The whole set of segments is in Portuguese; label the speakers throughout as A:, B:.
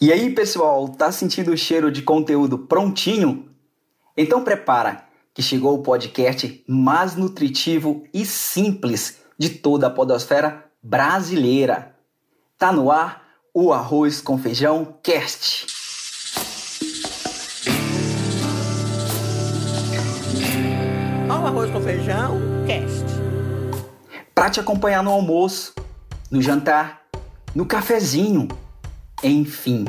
A: E aí, pessoal, tá sentindo o cheiro de conteúdo prontinho? Então prepara, que chegou o podcast mais nutritivo e simples de toda a podosfera brasileira. Tá no ar o Arroz com Feijão Cast.
B: O Arroz com Feijão Cast.
A: Para te acompanhar no almoço, no jantar, no cafezinho enfim,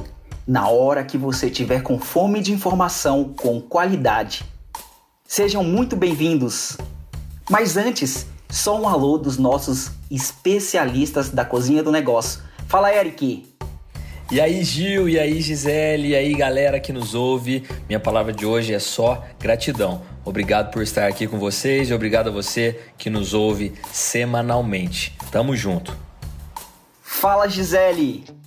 A: na hora que você tiver com fome de informação com qualidade. Sejam muito bem-vindos! Mas antes, só um alô dos nossos especialistas da cozinha do negócio. Fala, Eric!
C: E aí, Gil, e aí, Gisele, e aí, galera que nos ouve. Minha palavra de hoje é só gratidão. Obrigado por estar aqui com vocês e obrigado a você que nos ouve semanalmente. Tamo junto.
A: Fala, Gisele!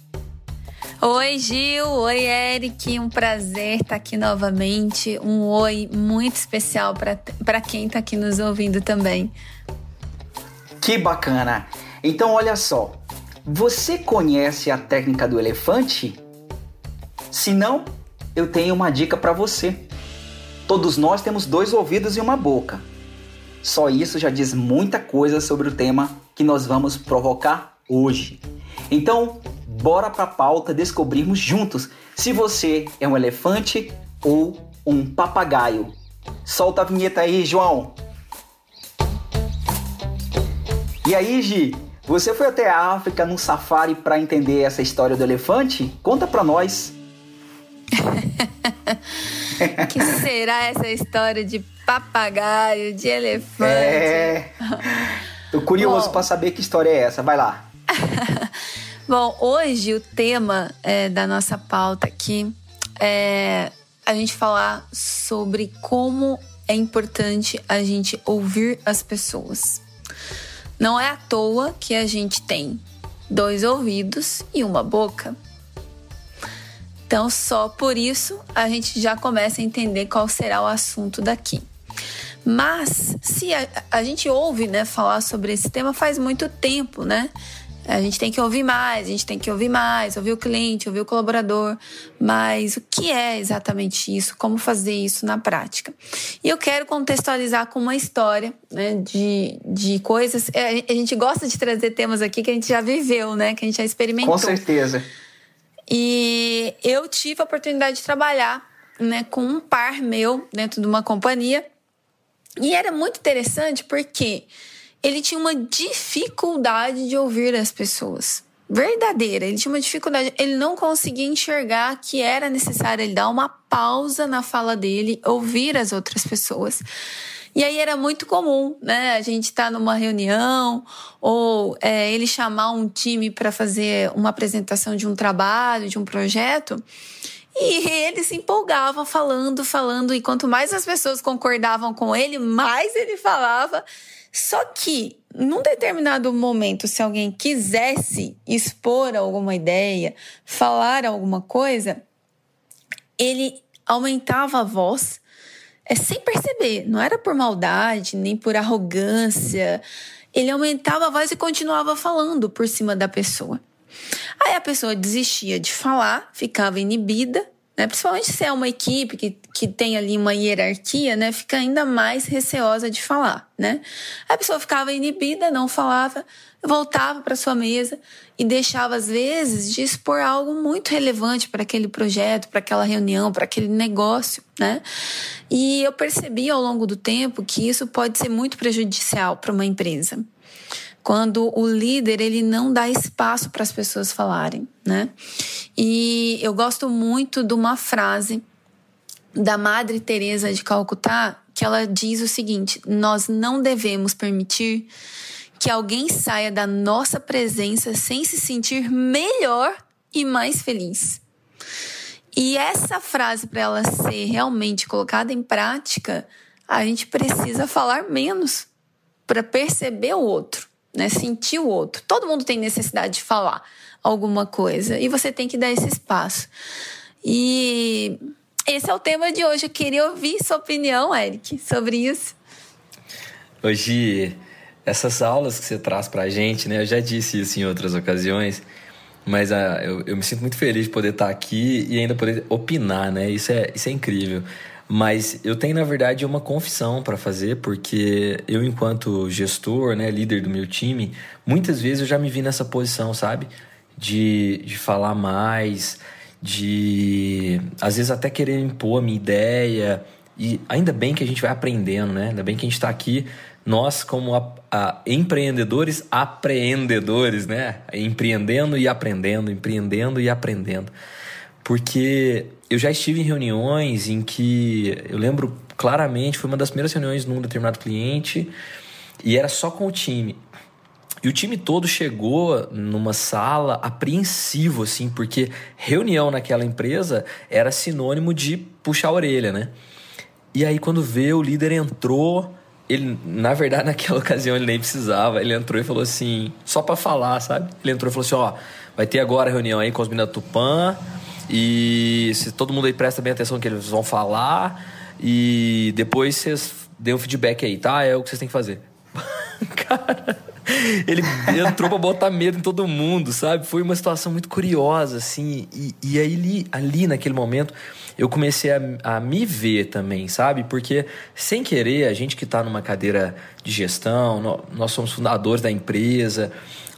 D: Oi, Gil. Oi, Eric. Um prazer estar aqui novamente. Um oi muito especial para quem está aqui nos ouvindo também.
A: Que bacana! Então, olha só. Você conhece a técnica do elefante? Se não, eu tenho uma dica para você. Todos nós temos dois ouvidos e uma boca. Só isso já diz muita coisa sobre o tema que nós vamos provocar hoje. Então, bora para a pauta descobrirmos juntos se você é um elefante ou um papagaio. Solta a vinheta aí, João. E aí, Gi, você foi até a África num safari para entender essa história do elefante? Conta para nós.
D: que será essa história de papagaio, de elefante?
A: É. Tô curioso para saber que história é essa. Vai lá.
D: Bom, hoje o tema é, da nossa pauta aqui é a gente falar sobre como é importante a gente ouvir as pessoas. Não é à toa que a gente tem dois ouvidos e uma boca. Então, só por isso a gente já começa a entender qual será o assunto daqui. Mas se a, a gente ouve, né, falar sobre esse tema faz muito tempo, né? A gente tem que ouvir mais, a gente tem que ouvir mais, ouvir o cliente, ouvir o colaborador. Mas o que é exatamente isso? Como fazer isso na prática? E eu quero contextualizar com uma história né, de, de coisas. É, a gente gosta de trazer temas aqui que a gente já viveu, né? Que a gente já experimentou.
A: Com certeza.
D: E eu tive a oportunidade de trabalhar né, com um par meu dentro de uma companhia. E era muito interessante porque ele tinha uma dificuldade de ouvir as pessoas. Verdadeira, ele tinha uma dificuldade, ele não conseguia enxergar que era necessário ele dar uma pausa na fala dele, ouvir as outras pessoas. E aí era muito comum, né? A gente estar tá numa reunião ou é, ele chamar um time para fazer uma apresentação de um trabalho, de um projeto. E ele se empolgava falando, falando, e quanto mais as pessoas concordavam com ele, mais ele falava. Só que, num determinado momento, se alguém quisesse expor alguma ideia, falar alguma coisa, ele aumentava a voz é, sem perceber. Não era por maldade, nem por arrogância. Ele aumentava a voz e continuava falando por cima da pessoa. Aí a pessoa desistia de falar, ficava inibida né? Principalmente se é uma equipe que, que tem ali uma hierarquia, né? Fica ainda mais receosa de falar, né? A pessoa ficava inibida, não falava, voltava para sua mesa e deixava às vezes de expor algo muito relevante para aquele projeto, para aquela reunião, para aquele negócio, né? E eu percebi ao longo do tempo que isso pode ser muito prejudicial para uma empresa quando o líder ele não dá espaço para as pessoas falarem, né? E eu gosto muito de uma frase da Madre Teresa de Calcutá, que ela diz o seguinte: nós não devemos permitir que alguém saia da nossa presença sem se sentir melhor e mais feliz. E essa frase para ela ser realmente colocada em prática, a gente precisa falar menos para perceber o outro né? Sentir o outro. Todo mundo tem necessidade de falar alguma coisa e você tem que dar esse espaço. E esse é o tema de hoje. Eu queria ouvir sua opinião, Eric, sobre isso.
C: Hoje, essas aulas que você traz pra gente, né? Eu já disse isso em outras ocasiões. Mas uh, eu, eu me sinto muito feliz de poder estar aqui e ainda poder opinar, né? Isso é, isso é incrível. Mas eu tenho, na verdade, uma confissão para fazer, porque eu, enquanto gestor, né, líder do meu time, muitas vezes eu já me vi nessa posição, sabe? De, de falar mais, de às vezes até querer impor a minha ideia. E ainda bem que a gente vai aprendendo, né? Ainda bem que a gente está aqui, nós, como a, a, empreendedores, apreendedores, né? Empreendendo e aprendendo, empreendendo e aprendendo. Porque eu já estive em reuniões em que eu lembro claramente, foi uma das primeiras reuniões num determinado cliente e era só com o time. E o time todo chegou numa sala apreensivo, assim, porque reunião naquela empresa era sinônimo de puxar a orelha, né? E aí, quando vê, o líder entrou. Ele, na verdade, naquela ocasião ele nem precisava. Ele entrou e falou assim, só para falar, sabe? Ele entrou e falou assim: ó, vai ter agora a reunião aí com os meninos da Tupã. E se todo mundo aí presta bem atenção no que eles vão falar. E depois vocês dêem um feedback aí, tá? É o que vocês têm que fazer. Cara, ele entrou pra botar medo em todo mundo, sabe? Foi uma situação muito curiosa, assim. E, e aí, ali, ali naquele momento, eu comecei a, a, me ver também, sabe? Porque, sem querer, a gente que tá numa cadeira de gestão, nós somos fundadores da empresa,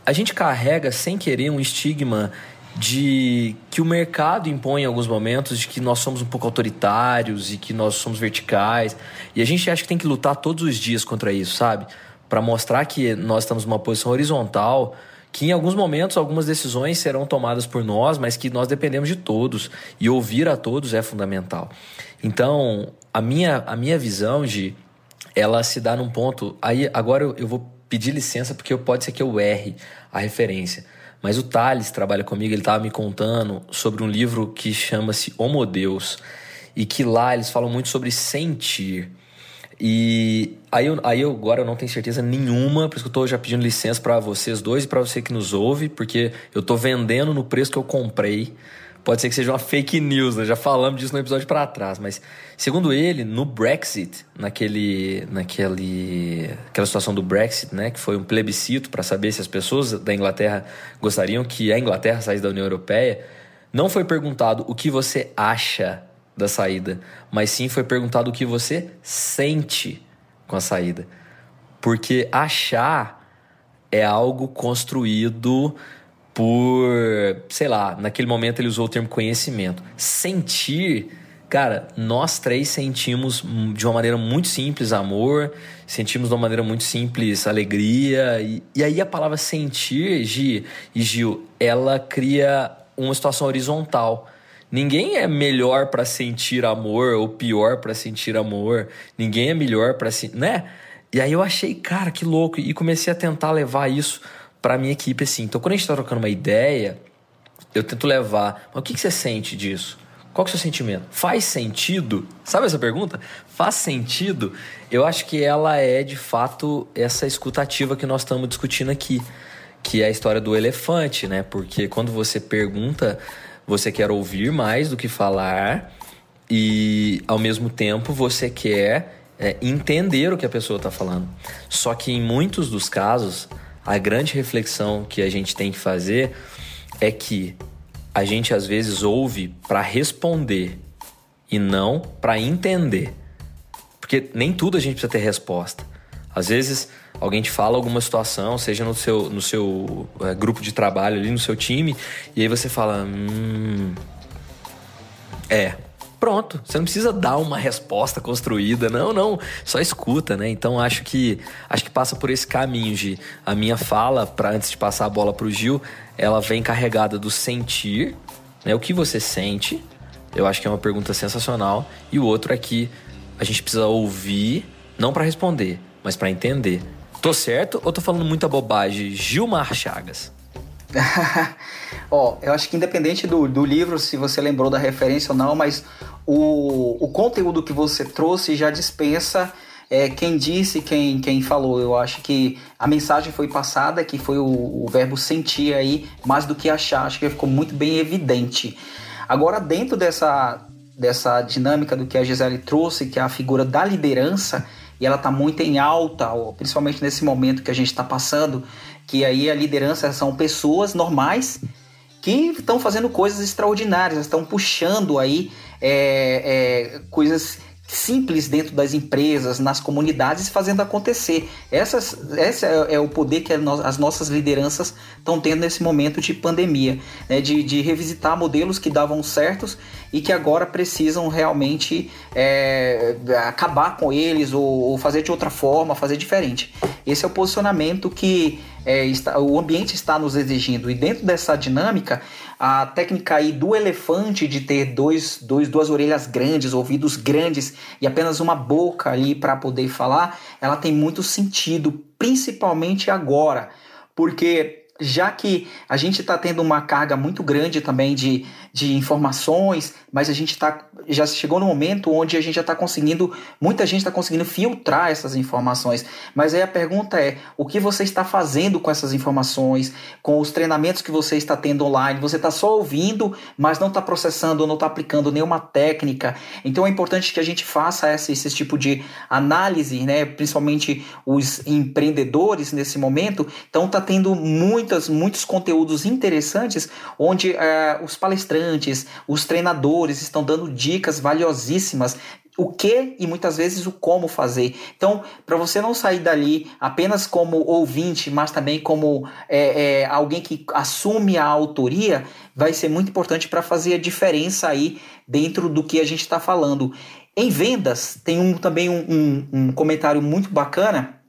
C: a gente carrega, sem querer, um estigma de que o mercado impõe em alguns momentos de que nós somos um pouco autoritários e que nós somos verticais. E a gente acha que tem que lutar todos os dias contra isso, sabe? Para mostrar que nós estamos numa posição horizontal, que em alguns momentos algumas decisões serão tomadas por nós, mas que nós dependemos de todos e ouvir a todos é fundamental. Então, a minha a minha visão de ela se dá num ponto, aí agora eu, eu vou pedir licença porque pode ser que eu erre a referência mas o Thales trabalha comigo, ele estava me contando sobre um livro que chama-se Homo Deus, e que lá eles falam muito sobre sentir. E aí eu, aí eu agora eu não tenho certeza nenhuma, por isso que eu estou já pedindo licença para vocês dois e para você que nos ouve, porque eu estou vendendo no preço que eu comprei Pode ser que seja uma fake news, né? já falamos disso no episódio para trás, mas segundo ele, no Brexit, naquele, naquele, aquela situação do Brexit, né, que foi um plebiscito para saber se as pessoas da Inglaterra gostariam que a Inglaterra saísse da União Europeia, não foi perguntado o que você acha da saída, mas sim foi perguntado o que você sente com a saída. Porque achar é algo construído por, sei lá, naquele momento ele usou o termo conhecimento. Sentir, cara, nós três sentimos de uma maneira muito simples amor, sentimos de uma maneira muito simples alegria. E, e aí a palavra sentir, Gi e Gil, ela cria uma situação horizontal. Ninguém é melhor para sentir amor ou pior para sentir amor. Ninguém é melhor para sentir, né? E aí eu achei, cara, que louco e comecei a tentar levar isso para minha equipe assim. Então, quando a gente está trocando uma ideia, eu tento levar. Mas o que, que você sente disso? Qual é o seu sentimento? Faz sentido? Sabe essa pergunta? Faz sentido? Eu acho que ela é de fato essa escutativa que nós estamos discutindo aqui, que é a história do elefante, né? Porque quando você pergunta, você quer ouvir mais do que falar e ao mesmo tempo você quer é, entender o que a pessoa está falando. Só que em muitos dos casos a grande reflexão que a gente tem que fazer é que a gente às vezes ouve para responder e não para entender. Porque nem tudo a gente precisa ter resposta. Às vezes alguém te fala alguma situação, seja no seu, no seu é, grupo de trabalho ali, no seu time, e aí você fala: Hum. É, pronto. Você não precisa dar uma resposta construída, não, não. Só escuta, né? Então acho que acho que passa por esse caminho de a minha fala para antes de passar a bola pro Gil, ela vem carregada do sentir, né? O que você sente? Eu acho que é uma pergunta sensacional. E o outro é que a gente precisa ouvir, não para responder, mas para entender. Tô certo ou tô falando muita bobagem? Gilmar Chagas.
A: Ó, eu acho que independente do, do livro, se você lembrou da referência ou não, mas o, o conteúdo que você trouxe já dispensa é, quem disse, quem, quem falou. Eu acho que a mensagem foi passada, que foi o, o verbo sentir aí, mais do que achar. Acho que ficou muito bem evidente. Agora, dentro dessa, dessa dinâmica do que a Gisele trouxe, que é a figura da liderança, e ela está muito em alta, principalmente nesse momento que a gente está passando, que aí a liderança são pessoas normais que estão fazendo coisas extraordinárias, estão puxando aí é, é, coisas simples dentro das empresas, nas comunidades, fazendo acontecer. Essas, esse é, é o poder que as nossas lideranças estão tendo nesse momento de pandemia, né? de, de revisitar modelos que davam certos e que agora precisam realmente é, acabar com eles ou, ou, fazer de outra forma, fazer diferente. Esse é o posicionamento que é, está, o ambiente está nos exigindo. E dentro dessa dinâmica, a técnica aí do elefante de ter dois, dois, duas orelhas grandes, ouvidos grandes e apenas uma boca ali para poder falar, ela tem muito sentido, principalmente agora, porque já que a gente está tendo uma carga muito grande também de, de informações, mas a gente tá, já chegou no momento onde a gente já está conseguindo, muita gente está conseguindo filtrar essas informações. Mas aí a pergunta é: o que você está fazendo com essas informações, com os treinamentos que você está tendo online? Você está só ouvindo, mas não está processando, não está aplicando nenhuma técnica. Então é importante que a gente faça esse, esse tipo de análise, né? principalmente os empreendedores nesse momento. Então está tendo muitas, muitos conteúdos interessantes onde uh, os palestrantes, os treinadores, estão dando dicas valiosíssimas o que e muitas vezes o como fazer. Então, para você não sair dali apenas como ouvinte, mas também como é, é, alguém que assume a autoria, vai ser muito importante para fazer a diferença aí dentro do que a gente está falando. Em vendas, tem um, também um, um, um comentário muito bacana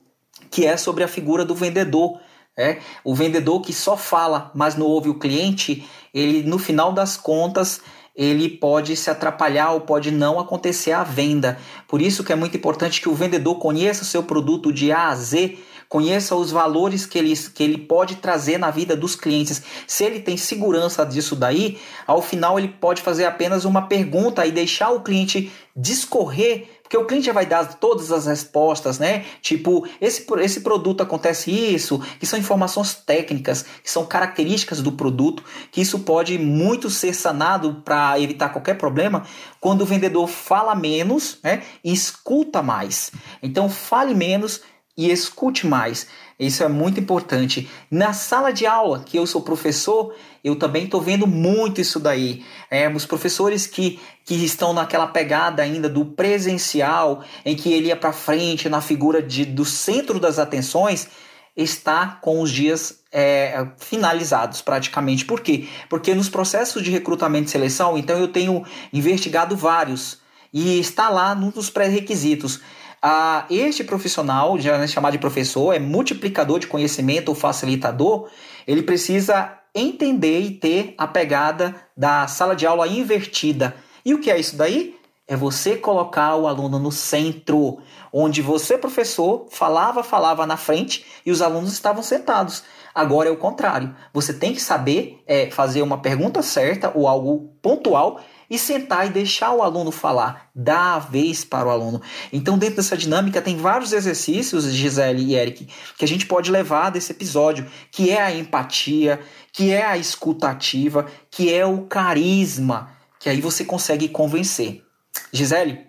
A: que é sobre a figura do vendedor. É, o vendedor que só fala, mas não ouve o cliente, ele no final das contas ele pode se atrapalhar ou pode não acontecer a venda. Por isso que é muito importante que o vendedor conheça o seu produto de A a Z, conheça os valores que ele, que ele pode trazer na vida dos clientes. Se ele tem segurança disso daí, ao final ele pode fazer apenas uma pergunta e deixar o cliente discorrer porque o cliente já vai dar todas as respostas, né? Tipo, esse, esse produto acontece isso, que são informações técnicas, que são características do produto, que isso pode muito ser sanado para evitar qualquer problema quando o vendedor fala menos né, e escuta mais. Então, fale menos e escute mais. Isso é muito importante. Na sala de aula, que eu sou professor, eu também estou vendo muito isso daí. É, os professores que, que estão naquela pegada ainda do presencial, em que ele ia para frente na figura de, do centro das atenções, está com os dias é, finalizados praticamente. Por quê? Porque nos processos de recrutamento e seleção, então eu tenho investigado vários e está lá num dos pré-requisitos ah, este profissional, é chamado de professor, é multiplicador de conhecimento ou facilitador, ele precisa entender e ter a pegada da sala de aula invertida. E o que é isso daí? É você colocar o aluno no centro, onde você, professor, falava, falava na frente e os alunos estavam sentados. Agora é o contrário. Você tem que saber é, fazer uma pergunta certa ou algo pontual e sentar e deixar o aluno falar, dar a vez para o aluno. Então, dentro dessa dinâmica, tem vários exercícios, Gisele e Eric, que a gente pode levar desse episódio, que é a empatia, que é a escutativa, que é o carisma, que aí você consegue convencer. Gisele,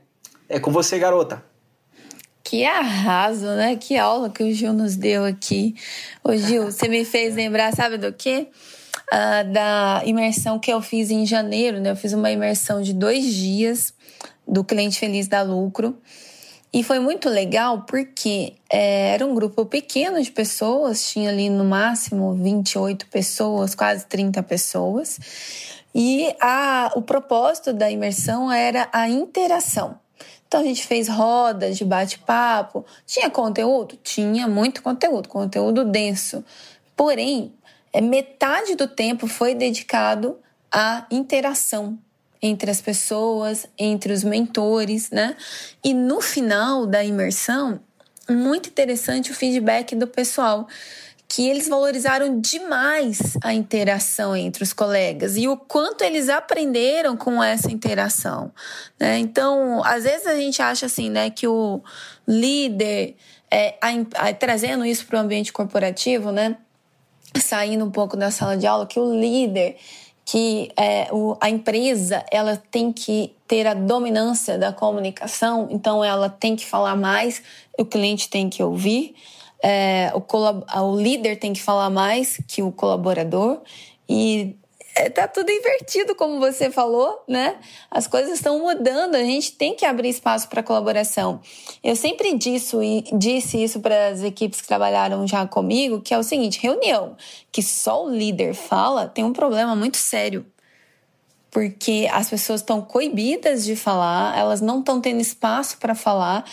A: é com você, garota.
D: Que arraso, né? Que aula que o Gil nos deu aqui. Ô, Gil, você me fez lembrar, sabe do quê? Uh, da imersão que eu fiz em janeiro, né? Eu fiz uma imersão de dois dias do Cliente Feliz da Lucro. E foi muito legal porque é, era um grupo pequeno de pessoas, tinha ali no máximo 28 pessoas, quase 30 pessoas. E a, o propósito da imersão era a interação. Então a gente fez rodas de bate-papo. Tinha conteúdo? Tinha muito conteúdo, conteúdo denso. Porém, metade do tempo foi dedicado à interação entre as pessoas, entre os mentores, né? E no final da imersão, muito interessante o feedback do pessoal, que eles valorizaram demais a interação entre os colegas e o quanto eles aprenderam com essa interação, né? Então, às vezes a gente acha assim, né, que o líder é, a, a, trazendo isso para o ambiente corporativo, né? Saindo um pouco da sala de aula, que o líder, que é, o, a empresa, ela tem que ter a dominância da comunicação, então ela tem que falar mais, o cliente tem que ouvir, é, o, o líder tem que falar mais que o colaborador, e tá tudo invertido, como você falou, né? As coisas estão mudando, a gente tem que abrir espaço para colaboração. Eu sempre disse, disse isso para as equipes que trabalharam já comigo, que é o seguinte: reunião que só o líder fala tem um problema muito sério. Porque as pessoas estão coibidas de falar, elas não estão tendo espaço para falar.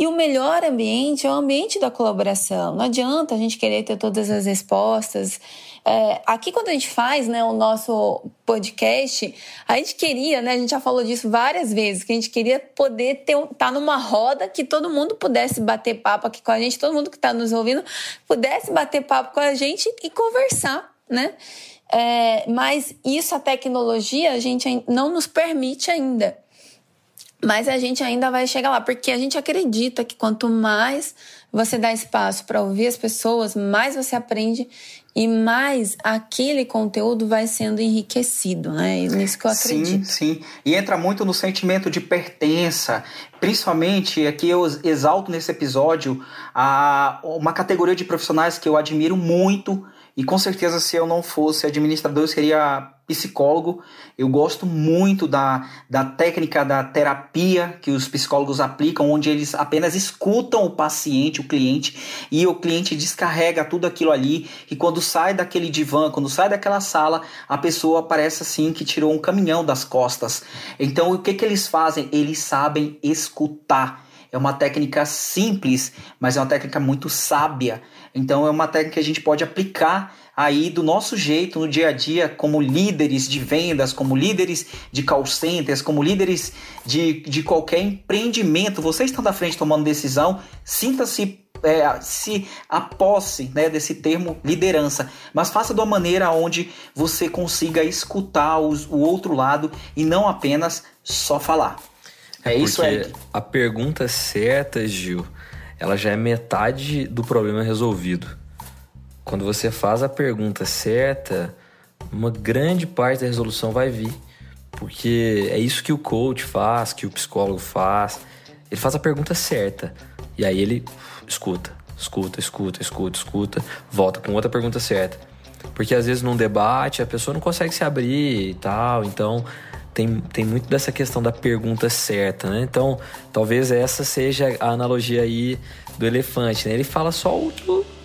D: E o melhor ambiente é o ambiente da colaboração. Não adianta a gente querer ter todas as respostas. É, aqui, quando a gente faz né, o nosso podcast, a gente queria, né? A gente já falou disso várias vezes, que a gente queria poder estar tá numa roda que todo mundo pudesse bater papo aqui com a gente, todo mundo que está nos ouvindo pudesse bater papo com a gente e conversar, né? É, mas isso a tecnologia a gente não nos permite ainda. Mas a gente ainda vai chegar lá, porque a gente acredita que quanto mais você dá espaço para ouvir as pessoas, mais você aprende e mais aquele conteúdo vai sendo enriquecido, né? É nisso que eu acredito.
A: Sim, sim. E entra muito no sentimento de pertença. Principalmente, aqui eu exalto nesse episódio a, uma categoria de profissionais que eu admiro muito e com certeza, se eu não fosse administrador, eu seria psicólogo. Eu gosto muito da, da técnica da terapia que os psicólogos aplicam, onde eles apenas escutam o paciente, o cliente, e o cliente descarrega tudo aquilo ali. E quando sai daquele divã, quando sai daquela sala, a pessoa parece assim que tirou um caminhão das costas. Então, o que, que eles fazem? Eles sabem escutar. É uma técnica simples, mas é uma técnica muito sábia. Então é uma técnica que a gente pode aplicar aí do nosso jeito no dia a dia, como líderes de vendas, como líderes de call centers, como líderes de, de qualquer empreendimento. Vocês estão da frente tomando decisão, sinta-se é, se a posse né, desse termo liderança, mas faça de uma maneira onde você consiga escutar os, o outro lado e não apenas só falar.
C: É, é isso aí. A pergunta certa, Gil, ela já é metade do problema resolvido. Quando você faz a pergunta certa, uma grande parte da resolução vai vir. Porque é isso que o coach faz, que o psicólogo faz. Ele faz a pergunta certa. E aí ele escuta, escuta, escuta, escuta, escuta, volta com outra pergunta certa. Porque às vezes num debate a pessoa não consegue se abrir e tal. Então tem, tem muito dessa questão da pergunta certa, né? Então, talvez essa seja a analogia aí do elefante, né? Ele fala só o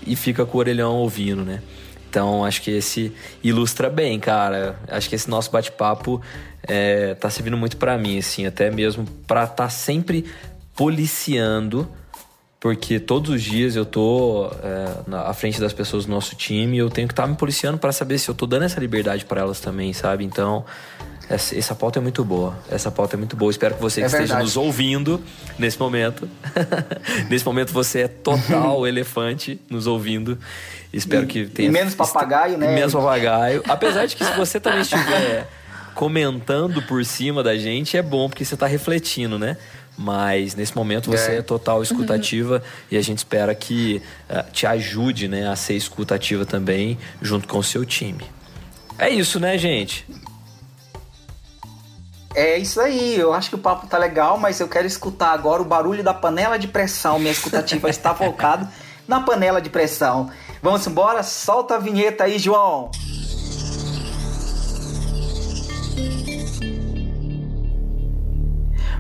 C: e fica com o orelhão ouvindo, né? Então, acho que esse ilustra bem, cara. Acho que esse nosso bate-papo é, tá servindo muito para mim, assim, até mesmo para estar tá sempre policiando, porque todos os dias eu tô é, na, à frente das pessoas do nosso time e eu tenho que estar tá me policiando para saber se eu tô dando essa liberdade para elas também, sabe? Então, essa, essa pauta é muito boa. Essa pauta é muito boa. Espero que você é esteja nos ouvindo nesse momento. nesse momento você é total elefante nos ouvindo. Espero
A: e,
C: que tenha.
A: E menos papagaio, né?
C: Menos papagaio. Apesar de que se você também estiver comentando por cima da gente, é bom, porque você está refletindo, né? Mas nesse momento você é, é total escutativa e a gente espera que uh, te ajude né, a ser escutativa também junto com o seu time. É isso, né, gente?
A: É isso aí, eu acho que o papo tá legal, mas eu quero escutar agora o barulho da panela de pressão. Minha escutativa está focada na panela de pressão. Vamos embora? Solta a vinheta aí, João.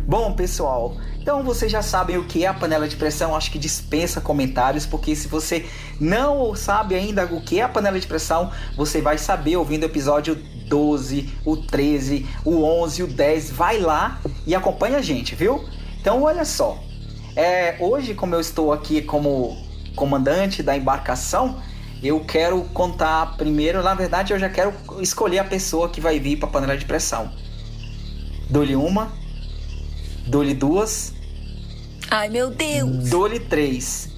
A: Bom, pessoal, então vocês já sabem o que é a panela de pressão, acho que dispensa comentários, porque se você não sabe ainda o que é a panela de pressão, você vai saber ouvindo o episódio 12, o 13, o 11, o 10. Vai lá e acompanha a gente, viu? Então olha só, é, hoje como eu estou aqui como comandante da embarcação, eu quero contar primeiro, na verdade eu já quero escolher a pessoa que vai vir para a panela de pressão. Dou-lhe uma, dou-lhe duas,
D: Ai, meu Deus!
A: Dole 3.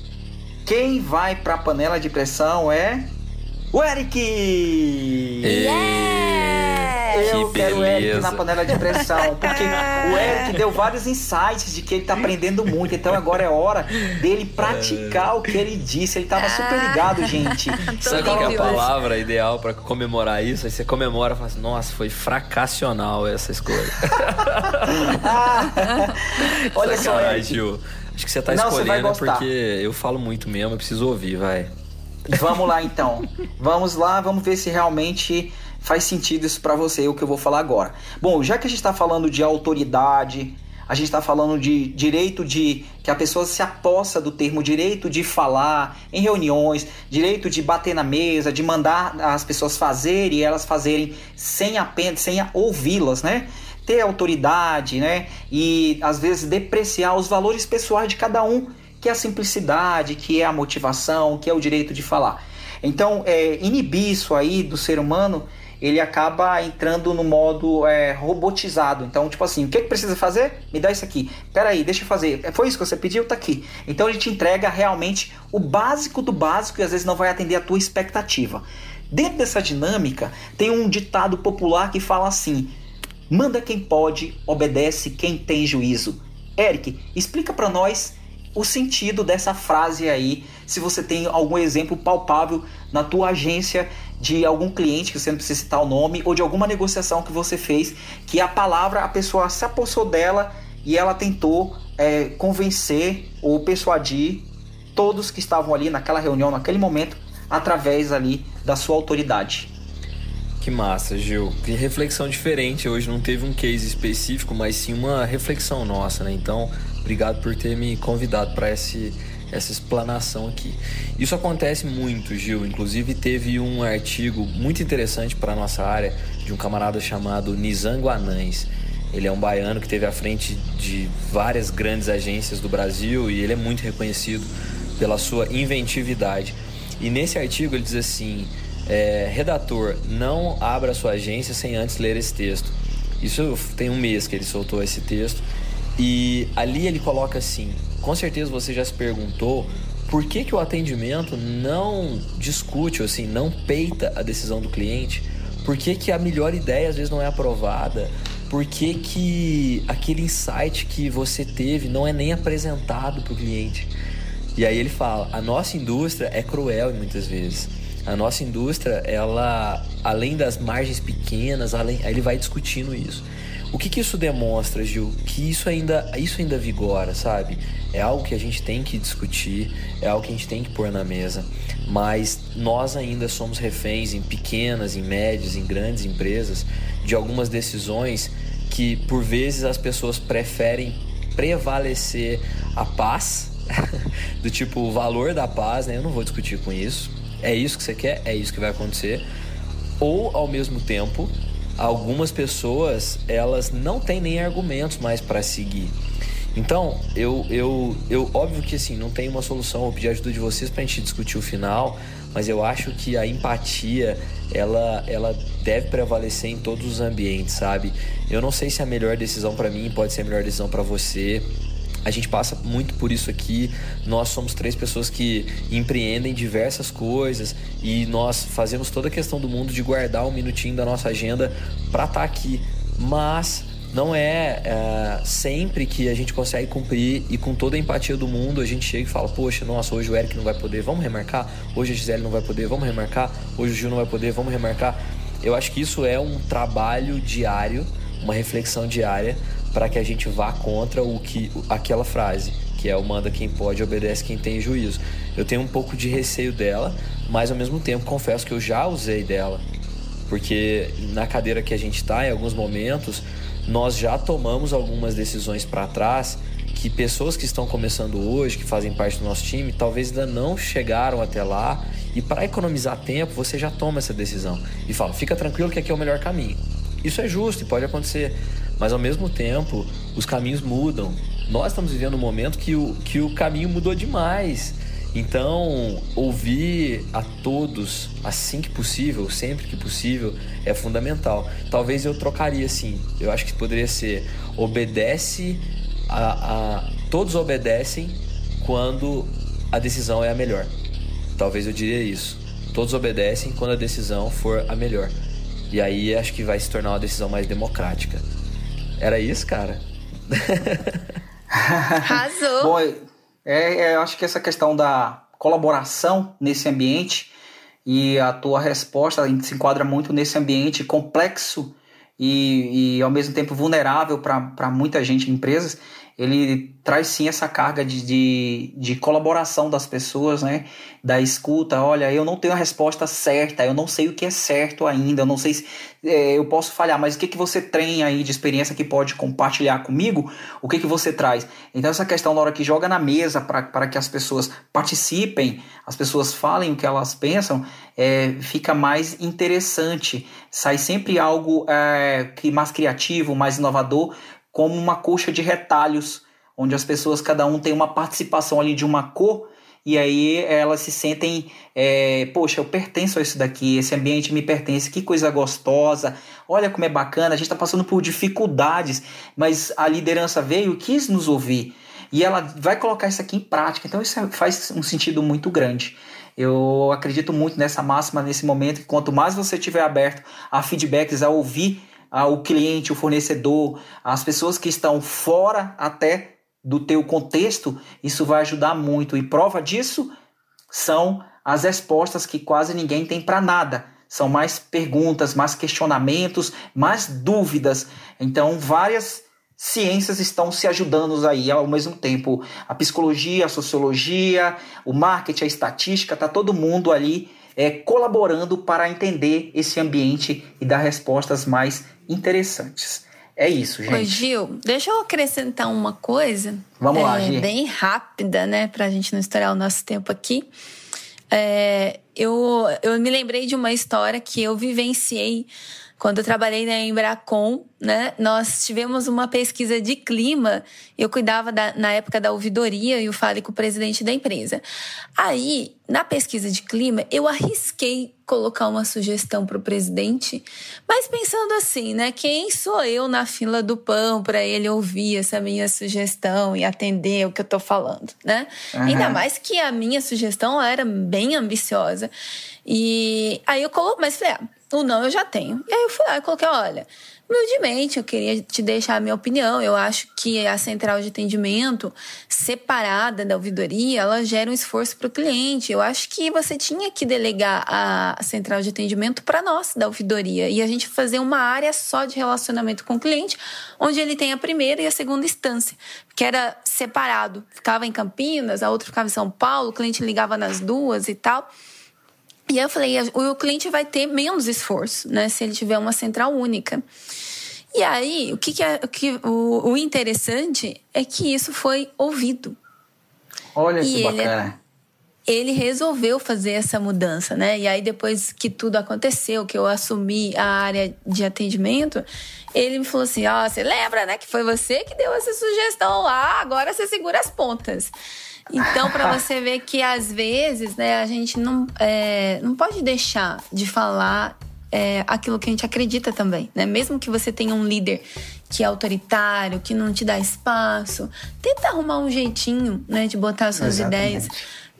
A: Quem vai pra panela de pressão é. O Eric!
D: Yeah!
A: Eu que quero o Eric na panela de pressão. Porque o Eric deu vários insights de que ele tá aprendendo muito. Então agora é hora dele praticar o que ele disse. Ele tava super ligado, gente.
C: Sabe qual é a palavra ideal para comemorar isso? Aí você comemora e fala assim, nossa, foi fracassional essa escolha.
A: Olha só, Eric.
C: Acho que você tá Não, escolhendo você porque eu falo muito mesmo, eu preciso ouvir, vai.
A: Vamos lá então. Vamos lá, vamos ver se realmente faz sentido isso para você, o que eu vou falar agora. Bom, já que a gente está falando de autoridade, a gente está falando de direito de que a pessoa se apossa do termo direito de falar em reuniões, direito de bater na mesa, de mandar as pessoas fazerem e elas fazerem sem apenas sem ouvi-las, né? Ter autoridade, né? E às vezes depreciar os valores pessoais de cada um, que é a simplicidade, que é a motivação, que é o direito de falar. Então, é, inibir isso aí do ser humano ele acaba entrando no modo é, robotizado. Então, tipo assim, o que, que precisa fazer? Me dá isso aqui. Peraí, deixa eu fazer. É, foi isso que você pediu? Tá aqui. Então, ele te entrega realmente o básico do básico e às vezes não vai atender a tua expectativa. Dentro dessa dinâmica, tem um ditado popular que fala assim: manda quem pode, obedece quem tem juízo. Eric, explica para nós o sentido dessa frase aí, se você tem algum exemplo palpável na tua agência de algum cliente, que você não precisa citar o nome, ou de alguma negociação que você fez, que a palavra, a pessoa se apossou dela e ela tentou é, convencer ou persuadir todos que estavam ali naquela reunião, naquele momento, através ali da sua autoridade.
C: Que massa, Gil. Que reflexão diferente. Hoje não teve um case específico, mas sim uma reflexão nossa, né? Então, obrigado por ter me convidado para esse essa explanação aqui. Isso acontece muito, Gil. Inclusive teve um artigo muito interessante para nossa área de um camarada chamado Nizango Anães. Ele é um baiano que teve à frente de várias grandes agências do Brasil e ele é muito reconhecido pela sua inventividade. E nesse artigo ele diz assim: é, redator, não abra sua agência sem antes ler esse texto. Isso tem um mês que ele soltou esse texto e ali ele coloca assim: com certeza você já se perguntou por que, que o atendimento não discute, assim, não peita a decisão do cliente? Por que, que a melhor ideia às vezes não é aprovada? Por que, que aquele insight que você teve não é nem apresentado para o cliente? E aí ele fala: a nossa indústria é cruel muitas vezes. A nossa indústria, ela, além das margens pequenas, além, ele vai discutindo isso. O que, que isso demonstra, Gil? Que isso ainda, isso ainda vigora, sabe? É algo que a gente tem que discutir, é algo que a gente tem que pôr na mesa, mas nós ainda somos reféns em pequenas, em médias, em grandes empresas de algumas decisões que por vezes as pessoas preferem prevalecer a paz, do tipo o valor da paz, né? Eu não vou discutir com isso. É isso que você quer, é isso que vai acontecer. Ou ao mesmo tempo algumas pessoas elas não têm nem argumentos mais para seguir. Então, eu, eu, eu, óbvio que assim, não tem uma solução, vou pedir ajuda de vocês para a gente discutir o final, mas eu acho que a empatia, ela, ela deve prevalecer em todos os ambientes, sabe? Eu não sei se a melhor decisão para mim pode ser a melhor decisão para você, a gente passa muito por isso aqui. Nós somos três pessoas que empreendem diversas coisas e nós fazemos toda a questão do mundo de guardar um minutinho da nossa agenda para estar tá aqui. Mas não é, é, sempre que a gente consegue cumprir e com toda a empatia do mundo a gente chega e fala: Poxa, nossa, hoje o Eric não vai poder, vamos remarcar. Hoje a Gisele não vai poder, vamos remarcar. Hoje o Gil não vai poder, vamos remarcar. Eu acho que isso é um trabalho diário, uma reflexão diária para que a gente vá contra o que aquela frase, que é o manda quem pode, obedece quem tem juízo. Eu tenho um pouco de receio dela, mas ao mesmo tempo confesso que eu já usei dela. Porque na cadeira que a gente está, em alguns momentos, nós já tomamos algumas decisões para trás que pessoas que estão começando hoje, que fazem parte do nosso time, talvez ainda não chegaram até lá e para economizar tempo você já toma essa decisão e fala: fica tranquilo que aqui é o melhor caminho. Isso é justo e pode acontecer, mas ao mesmo tempo os caminhos mudam. Nós estamos vivendo um momento que o, que o caminho mudou demais. Então, ouvir a todos assim que possível, sempre que possível, é fundamental. Talvez eu trocaria assim. Eu acho que poderia ser obedece a, a todos obedecem quando a decisão é a melhor. Talvez eu diria isso. Todos obedecem quando a decisão for a melhor. E aí acho que vai se tornar uma decisão mais democrática. Era isso, cara?
D: Arrasou!
A: Bom, é, é, eu acho que essa questão da colaboração nesse ambiente e a tua resposta se enquadra muito nesse ambiente complexo e, e ao mesmo tempo vulnerável para muita gente em empresas. Ele traz sim essa carga de, de, de, colaboração das pessoas, né? Da escuta, olha, eu não tenho a resposta certa, eu não sei o que é certo ainda, eu não sei se é, eu posso falhar, mas o que, que você tem aí de experiência que pode compartilhar comigo? O que, que você traz? Então, essa questão na hora que joga na mesa para que as pessoas participem, as pessoas falem o que elas pensam, é, fica mais interessante. Sai sempre algo é, que mais criativo, mais inovador, como uma coxa de retalhos, onde as pessoas, cada um tem uma participação ali de uma cor, e aí elas se sentem, é, poxa, eu pertenço a isso daqui, esse ambiente me pertence, que coisa gostosa, olha como é bacana, a gente está passando por dificuldades, mas a liderança veio e quis nos ouvir, e ela vai colocar isso aqui em prática, então isso faz um sentido muito grande. Eu acredito muito nessa máxima nesse momento que quanto mais você estiver aberto a feedbacks, a ouvir o cliente, o fornecedor, as pessoas que estão fora até do teu contexto, isso vai ajudar muito. E prova disso são as respostas que quase ninguém tem para nada. São mais perguntas, mais questionamentos, mais dúvidas. Então, várias ciências estão se ajudando aí ao mesmo tempo. A psicologia, a sociologia, o marketing, a estatística, tá todo mundo ali é, colaborando para entender esse ambiente e dar respostas mais interessantes. É isso, gente.
D: Oi, Gil, deixa eu acrescentar uma coisa.
A: Vamos
D: é,
A: lá, Gil.
D: Bem rápida, né? Pra gente não estourar o nosso tempo aqui. É, eu, eu me lembrei de uma história que eu vivenciei quando eu trabalhei na Embracon, né, nós tivemos uma pesquisa de clima. Eu cuidava da, na época da ouvidoria e eu falei com o presidente da empresa. Aí, na pesquisa de clima, eu arrisquei colocar uma sugestão para o presidente, mas pensando assim, né, quem sou eu na fila do pão para ele ouvir essa minha sugestão e atender o que eu estou falando, né? Uhum. Ainda mais que a minha sugestão era bem ambiciosa. E aí eu coloquei, mas falei, ah, o não eu já tenho. E aí eu fui lá e coloquei, olha, humildemente eu queria te deixar a minha opinião. Eu acho que a central de atendimento separada da ouvidoria, ela gera um esforço para o cliente. Eu acho que você tinha que delegar a central de atendimento para nós da ouvidoria e a gente fazer uma área só de relacionamento com o cliente, onde ele tem a primeira e a segunda instância, que era separado. Ficava em Campinas, a outra ficava em São Paulo, o cliente ligava nas duas e tal. E aí eu falei, o cliente vai ter menos esforço, né? Se ele tiver uma central única. E aí, o que, que é o, que, o, o interessante é que isso foi ouvido.
A: Olha que ele, bacana.
D: Ele resolveu fazer essa mudança, né? E aí, depois que tudo aconteceu, que eu assumi a área de atendimento, ele me falou assim: Ó, oh, você lembra, né? Que foi você que deu essa sugestão lá, agora você segura as pontas. Então, para você ver que às vezes, né, a gente não, é, não pode deixar de falar é, aquilo que a gente acredita também, né? Mesmo que você tenha um líder que é autoritário, que não te dá espaço, tenta arrumar um jeitinho, né, de botar suas Exatamente. ideias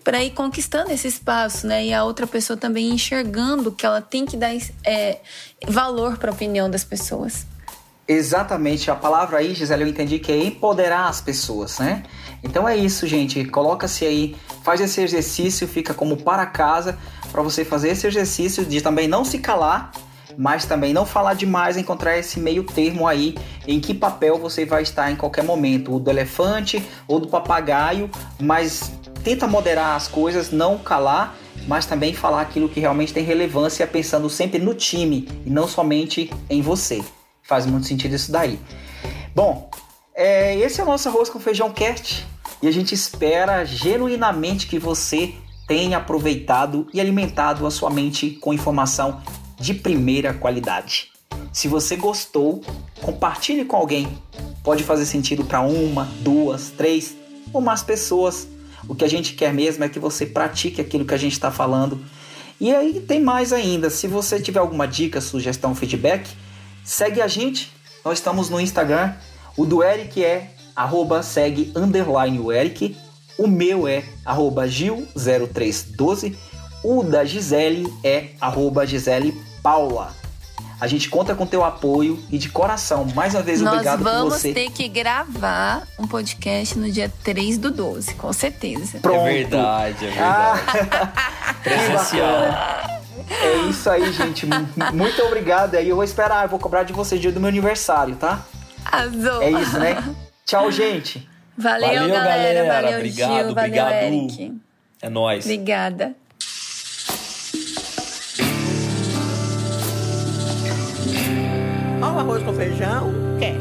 D: para ir conquistando esse espaço, né? E a outra pessoa também enxergando que ela tem que dar é, valor para a opinião das pessoas.
A: Exatamente, a palavra aí, Gisele, eu entendi que é empoderar as pessoas, né? Então é isso, gente. Coloca-se aí, faz esse exercício, fica como para casa para você fazer esse exercício de também não se calar, mas também não falar demais, encontrar esse meio termo aí em que papel você vai estar em qualquer momento, o do elefante ou do papagaio, mas tenta moderar as coisas, não calar, mas também falar aquilo que realmente tem relevância, pensando sempre no time e não somente em você. Faz muito sentido isso daí. Bom, é, esse é o nosso arroz com feijão cast e a gente espera genuinamente que você tenha aproveitado e alimentado a sua mente com informação de primeira qualidade. Se você gostou, compartilhe com alguém. Pode fazer sentido para uma, duas, três ou mais pessoas. O que a gente quer mesmo é que você pratique aquilo que a gente está falando. E aí tem mais ainda. Se você tiver alguma dica, sugestão, feedback, Segue a gente, nós estamos no Instagram. O do Eric é arroba segue underline o Eric. O meu é arroba Gil0312. O da Gisele é arroba Gisele Paula. A gente conta com teu apoio e de coração, mais uma vez,
D: Nós
A: obrigado por você.
D: Nós vamos ter que gravar um podcast no dia 3 do 12, com certeza.
A: Pronto.
C: É verdade, é verdade. Ah. Presencial.
A: É isso aí, gente. Muito obrigado. Aí eu vou esperar, eu vou cobrar de vocês dia do meu aniversário, tá?
D: Azul.
A: É isso, né? Tchau, gente.
D: Valeu,
C: valeu
D: galera.
C: galera.
D: Valeu,
C: obrigado,
D: Gil. Valeu,
C: obrigado.
D: Eric.
C: É nóis.
D: Obrigada.
B: Olha o arroz com feijão. Quer?